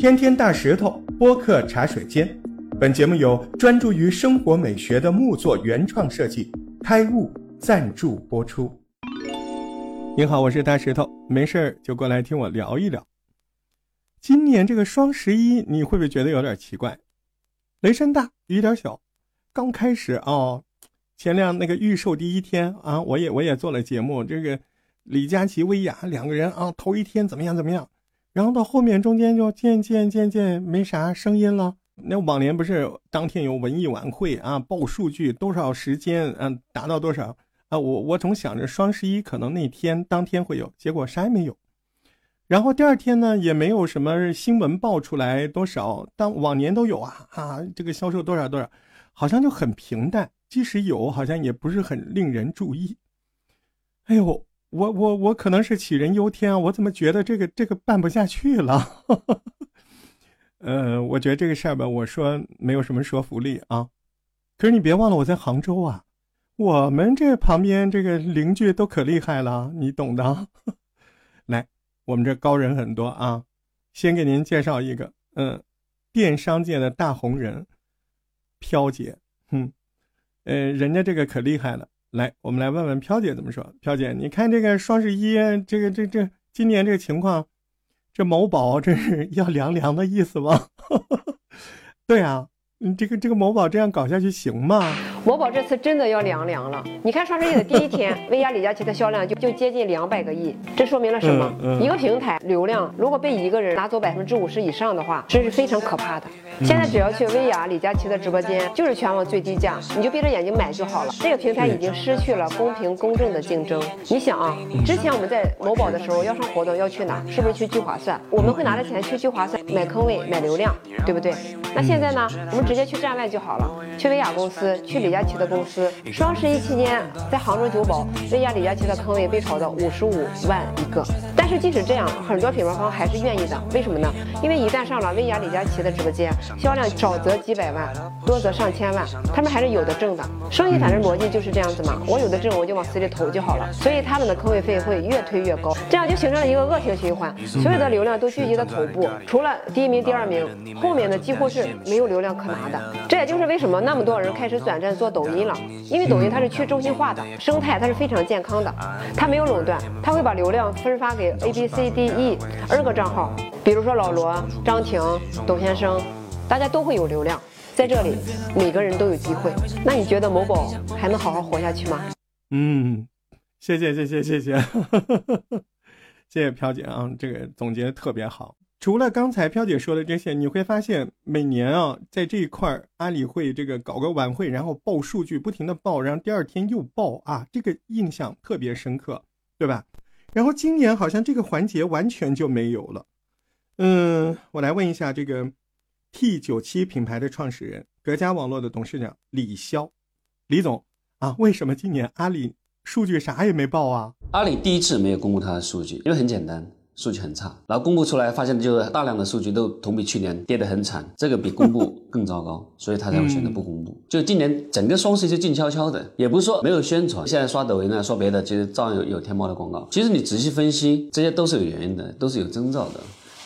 天天大石头播客茶水间，本节目由专注于生活美学的木作原创设计开悟赞助播出。你好，我是大石头，没事儿就过来听我聊一聊。今年这个双十一，你会不会觉得有点奇怪？雷声大雨点小，刚开始哦，前两那个预售第一天啊，我也我也做了节目，这个李佳琦、薇娅两个人啊，头一天怎么样怎么样，然后到后面中间就渐渐渐渐没啥声音了。那往年不是当天有文艺晚会啊，报数据多少时间，嗯，达到多少啊？我我总想着双十一可能那天当天会有，结果啥也没有。然后第二天呢，也没有什么新闻爆出来多少，当往年都有啊啊，这个销售多少多少，好像就很平淡。即使有，好像也不是很令人注意。哎呦，我我我可能是杞人忧天啊，我怎么觉得这个这个办不下去了？呃，我觉得这个事儿吧，我说没有什么说服力啊。可是你别忘了我在杭州啊，我们这旁边这个邻居都可厉害了，你懂的。来。我们这高人很多啊，先给您介绍一个，嗯，电商界的大红人，飘姐，哼，呃，人家这个可厉害了。来，我们来问问飘姐怎么说。飘姐，你看这个双十一，这个这这今年这个情况，这某宝这是 要凉凉的意思吗？对啊。你这个这个某宝这样搞下去行吗？某宝这次真的要凉凉了。你看双十一的第一天，薇娅、李佳琦的销量就就接近两百个亿，这说明了什么？一个平台流量如果被一个人拿走百分之五十以上的话，这是非常可怕的。现在只要去薇娅、李佳琦的直播间，就是全网最低价，你就闭着眼睛买就好了。这个平台已经失去了公平公正的竞争。你想啊，之前我们在某宝的时候要上活动要去哪？是不是去聚划算？我们会拿着钱去聚划算买坑位、买流量，对不对？那现在呢？我们直接去站外就好了，去薇娅公司，去李李佳琦的公司。双十一期间，在杭州九堡，薇娅、李佳琦的坑位被炒到五十五万一个。但是即使这样，很多品牌方还是愿意的。为什么呢？因为一旦上了薇娅、李佳琦的直播间，销量少则几百万，多则上千万，他们还是有的挣的。生意反正逻辑就是这样子嘛，我有的挣，我就往死里投就好了。所以他们的坑位费会越推越高，这样就形成了一个恶性循环。所有的流量都聚集在头部，除了第一名、第二名，后面的几乎是。没有流量可拿的，这也就是为什么那么多人开始转战做抖音了。因为抖音它是去中心化的生态，它是非常健康的，它没有垄断，它会把流量分发给 A B C D E N 个账号，比如说老罗、张婷、董先生，大家都会有流量，在这里每个人都有机会。那你觉得某宝还能好好活下去吗？嗯，谢谢谢谢谢谢，谢谢飘姐啊，这个总结的特别好。除了刚才飘姐说的这些，你会发现每年啊，在这一块阿里会这个搞个晚会，然后报数据，不停的报，然后第二天又报啊，这个印象特别深刻，对吧？然后今年好像这个环节完全就没有了。嗯，我来问一下这个 T 九七品牌的创始人，格家网络的董事长李潇，李总啊，为什么今年阿里数据啥也没报啊？阿里第一次没有公布它的数据，因为很简单。数据很差，然后公布出来，发现就是大量的数据都同比去年跌得很惨，这个比公布更糟糕，所以他才会选择不公布。就今年整个双十一就静悄悄的，也不是说没有宣传，现在刷抖音呢，说别的，其实照样有有天猫的广告。其实你仔细分析，这些都是有原因的，都是有征兆的。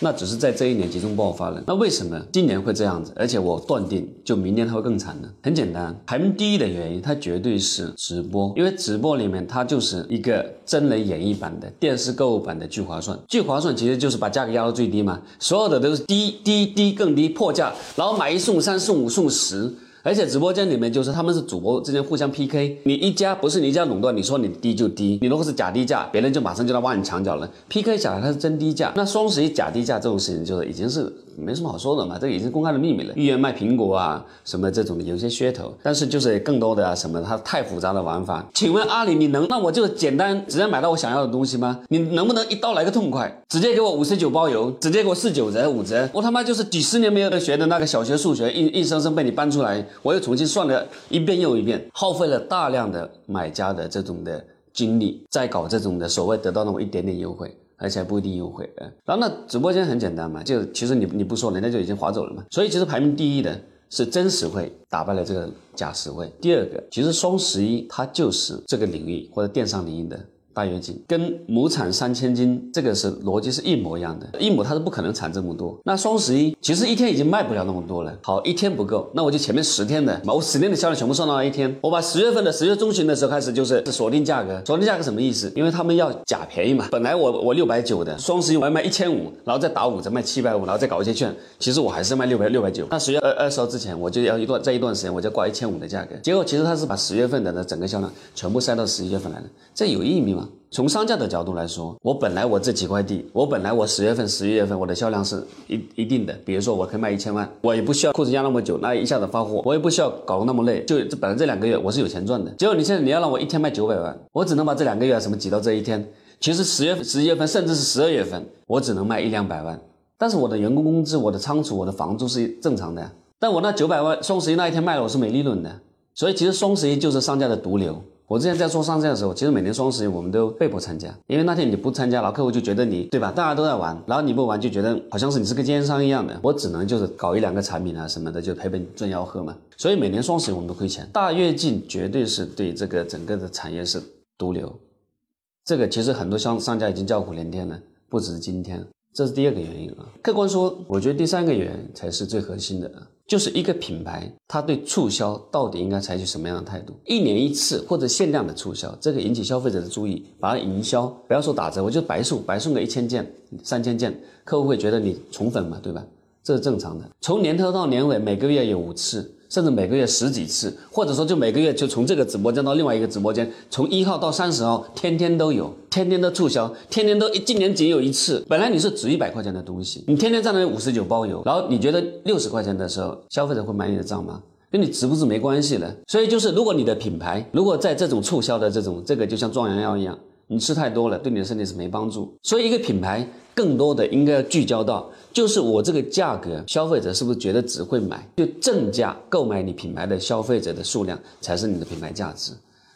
那只是在这一年集中爆发了。那为什么今年会这样子？而且我断定，就明年它会更惨呢？很简单，排名第一的原因，它绝对是直播，因为直播里面它就是一个真人演绎版的电视购物版的聚划算。聚划算其实就是把价格压到最低嘛，所有的都是低低低更低破价，然后买一送三送五送十。而且直播间里面就是他们是主播之间互相 PK，你一家不是你一家垄断，你说你低就低，你如果是假低价，别人就马上就来挖你墙角了。PK 下来它是真低价，那双十一假低价这种事情就是已经是。没什么好说的嘛，这个已经公开的秘密了。预言卖苹果啊，什么这种的有些噱头，但是就是更多的啊什么，它太复杂的玩法。请问阿里，你能那我就简单直接买到我想要的东西吗？你能不能一刀来个痛快，直接给我五十九包邮，直接给我四九折五折？我他妈就是几十年没有学的那个小学数学，硬硬生生被你搬出来，我又重新算了一遍又一遍，耗费了大量的买家的这种的精力，在搞这种的所谓得到那么一点点优惠。而且还不一定优惠，然后那直播间很简单嘛，就其实你你不说，人家就已经划走了嘛。所以其实排名第一的是真实惠打败了这个假实惠。第二个，其实双十一它就是这个领域或者电商领域的大跃进，跟亩产三千斤这个是逻辑是一模一样的。一亩它是不可能产这么多。那双十一其实一天已经卖不了那么多了。好，一天不够，那我就前面十天的，我十天的销量全部算到一天。我把十月份的十月中旬的时候开始就是锁定价格，锁定价格什么意思？因为他们要假便宜嘛。本来我我六百九的，双十一我要卖一千五，然后再打五折卖七百五，然后再搞一些券，其实我还是卖六百六百九。那十月二二十号之前，我就要一段在一段时间我就挂一千五的价格。结果其实他是把十月份的那整个销量全部塞到十一月份来了，这有意义吗？从商家的角度来说，我本来我这几块地，我本来我十月份、十一月份我的销量是一一定的，比如说我可以卖一千万，我也不需要库存压那么久，那一下子发货，我也不需要搞那么累，就这本来这两个月我是有钱赚的。结果你现在你要让我一天卖九百万，我只能把这两个月什么挤到这一天。其实十月、十一月份甚至是十二月份，我只能卖一两百万，但是我的员工工资、我的仓储、我的房租是正常的。但我那九百万双十一那一天卖了，我是没利润的。所以其实双十一就是商家的毒瘤。我之前在做上架的时候，其实每年双十一我们都被迫参加，因为那天你不参加，然后客户就觉得你对吧？大家都在玩，然后你不玩就觉得好像是你是个奸商一样的。我只能就是搞一两个产品啊什么的，就赔本赚吆喝嘛。所以每年双十一我们都亏钱。大跃进绝对是对这个整个的产业是毒瘤，这个其实很多商商家已经叫苦连天了，不止今天。这是第二个原因啊。客观说，我觉得第三个原因才是最核心的，就是一个品牌它对促销到底应该采取什么样的态度？一年一次或者限量的促销，这个引起消费者的注意，把它营销，不要说打折，我就白送，白送个一千件、三千件，客户会觉得你宠粉嘛，对吧？这是正常的。从年头到年尾，每个月有五次。甚至每个月十几次，或者说就每个月就从这个直播间到另外一个直播间，从一号到三十号，天天都有，天天都促销，天天都今年仅有一次。本来你是值一百块钱的东西，你天天在那里五十九包邮，然后你觉得六十块钱的时候，消费者会买你的账吗？跟你值不值没关系的。所以就是，如果你的品牌如果在这种促销的这种这个就像壮阳药一样，你吃太多了，对你的身体是没帮助。所以一个品牌。更多的应该要聚焦到，就是我这个价格，消费者是不是觉得只会买？就正价购买你品牌的消费者的数量才是你的品牌价值，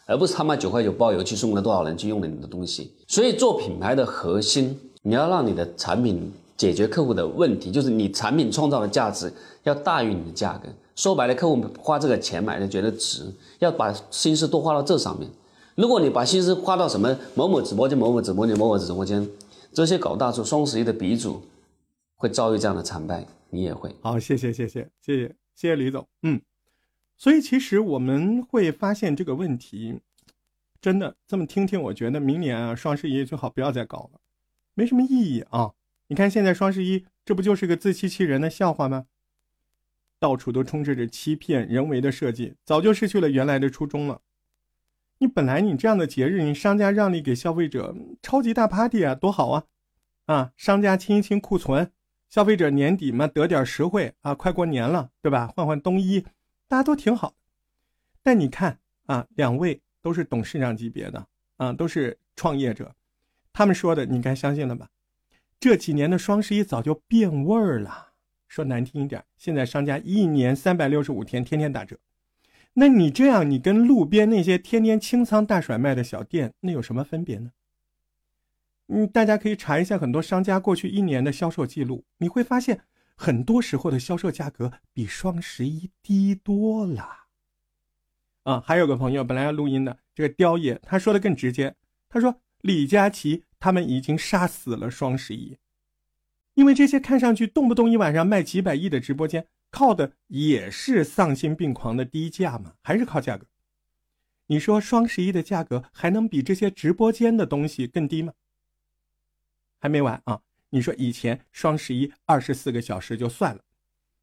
而不是他妈九块九包邮去送了多少人去用了你的东西。所以做品牌的核心，你要让你的产品解决客户的问题，就是你产品创造的价值要大于你的价格。说白了，客户花这个钱买的觉得值，要把心思多花到这上面。如果你把心思花到什么某某直播间、某某直播间、某某直播间。这些搞大促双十一的鼻祖会遭遇这样的惨败，你也会。好，谢谢，谢谢，谢谢，谢谢李总。嗯，所以其实我们会发现这个问题，真的这么听听，我觉得明年啊双十一最好不要再搞了，没什么意义啊。你看现在双十一，这不就是个自欺欺人的笑话吗？到处都充斥着欺骗、人为的设计，早就失去了原来的初衷了。你本来你这样的节日，你商家让利给消费者，超级大 party 啊，多好啊！啊，商家清一清库存，消费者年底嘛得点实惠啊，快过年了，对吧？换换冬衣，大家都挺好。但你看啊，两位都是董事长级别的啊，都是创业者，他们说的你该相信了吧？这几年的双十一早就变味儿了，说难听一点，现在商家一年三百六十五天，天天打折。那你这样，你跟路边那些天天清仓大甩卖的小店，那有什么分别呢？嗯，大家可以查一下很多商家过去一年的销售记录，你会发现很多时候的销售价格比双十一低多了。啊，还有个朋友本来要录音的，这个雕爷他说的更直接，他说李佳琦他们已经杀死了双十一，因为这些看上去动不动一晚上卖几百亿的直播间。靠的也是丧心病狂的低价嘛？还是靠价格？你说双十一的价格还能比这些直播间的东西更低吗？还没完啊！你说以前双十一二十四个小时就算了，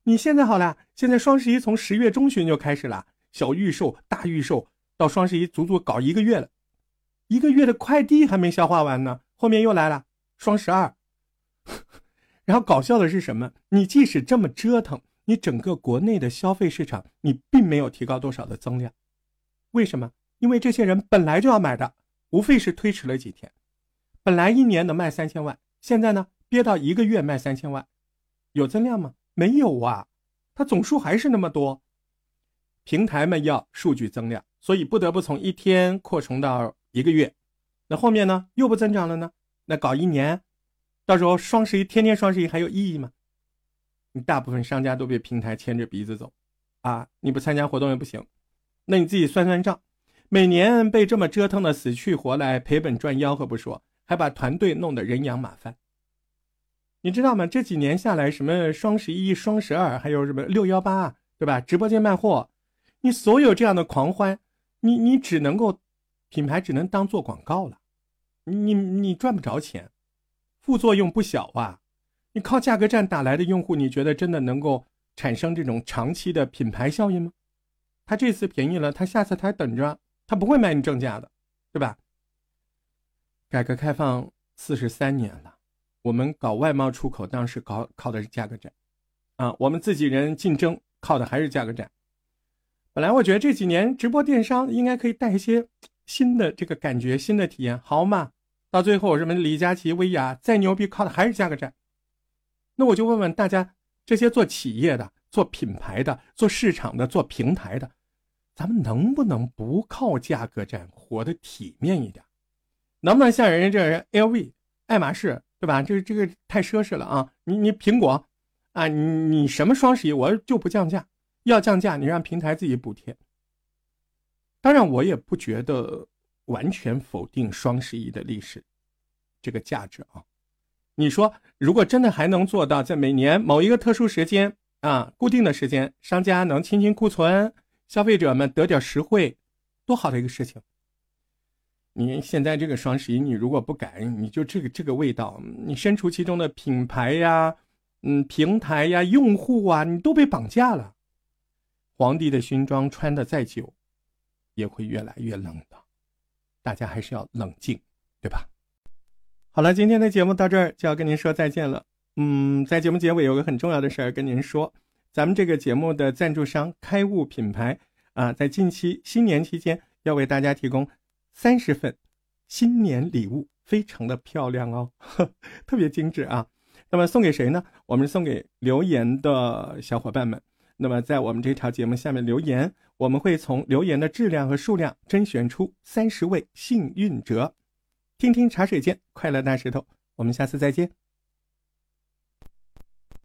你现在好了，现在双十一从十月中旬就开始了，小预售、大预售，到双十一足足搞一个月了，一个月的快递还没消化完呢，后面又来了双十二。然后搞笑的是什么？你即使这么折腾。你整个国内的消费市场，你并没有提高多少的增量，为什么？因为这些人本来就要买的，无非是推迟了几天。本来一年能卖三千万，现在呢憋到一个月卖三千万，有增量吗？没有啊，它总数还是那么多。平台们要数据增量，所以不得不从一天扩充到一个月。那后面呢又不增长了呢？那搞一年，到时候双十一天天双十一还有意义吗？你大部分商家都被平台牵着鼻子走，啊，你不参加活动也不行，那你自己算算账，每年被这么折腾的死去活来，赔本赚吆喝不说，还把团队弄得人仰马翻。你知道吗？这几年下来，什么双十一、双十二，还有什么六幺八，对吧？直播间卖货，你所有这样的狂欢，你你只能够，品牌只能当做广告了，你你赚不着钱，副作用不小啊！你靠价格战打来的用户，你觉得真的能够产生这种长期的品牌效应吗？他这次便宜了，他下次他还等着，他不会卖你正价的，对吧？改革开放四十三年了。我们搞外贸出口，当时搞靠的是价格战，啊，我们自己人竞争靠的还是价格战。本来我觉得这几年直播电商应该可以带一些新的这个感觉、新的体验，好嘛？到最后什么李佳琦、薇娅再牛逼，靠的还是价格战。那我就问问大家，这些做企业的、做品牌的、做市场的、做平台的，咱们能不能不靠价格战，活得体面一点？能不能像人家这 LV、爱马仕？对吧？这这个太奢侈了啊！你你苹果，啊，你你什么双十一我就不降价，要降价你让平台自己补贴。当然，我也不觉得完全否定双十一的历史这个价值啊。你说，如果真的还能做到在每年某一个特殊时间啊，固定的时间，商家能清清库存，消费者们得点实惠，多好的一个事情！你现在这个双十一，你如果不改，你就这个这个味道，你身处其中的品牌呀，嗯，平台呀，用户啊，你都被绑架了。皇帝的勋章穿的再久，也会越来越冷的。大家还是要冷静，对吧？好了，今天的节目到这儿就要跟您说再见了。嗯，在节目结尾有个很重要的事儿跟您说，咱们这个节目的赞助商开悟品牌啊，在近期新年期间要为大家提供。三十份新年礼物，非常的漂亮哦，特别精致啊。那么送给谁呢？我们送给留言的小伙伴们。那么在我们这条节目下面留言，我们会从留言的质量和数量甄选出三十位幸运者。听听茶水间，快乐大石头，我们下次再见。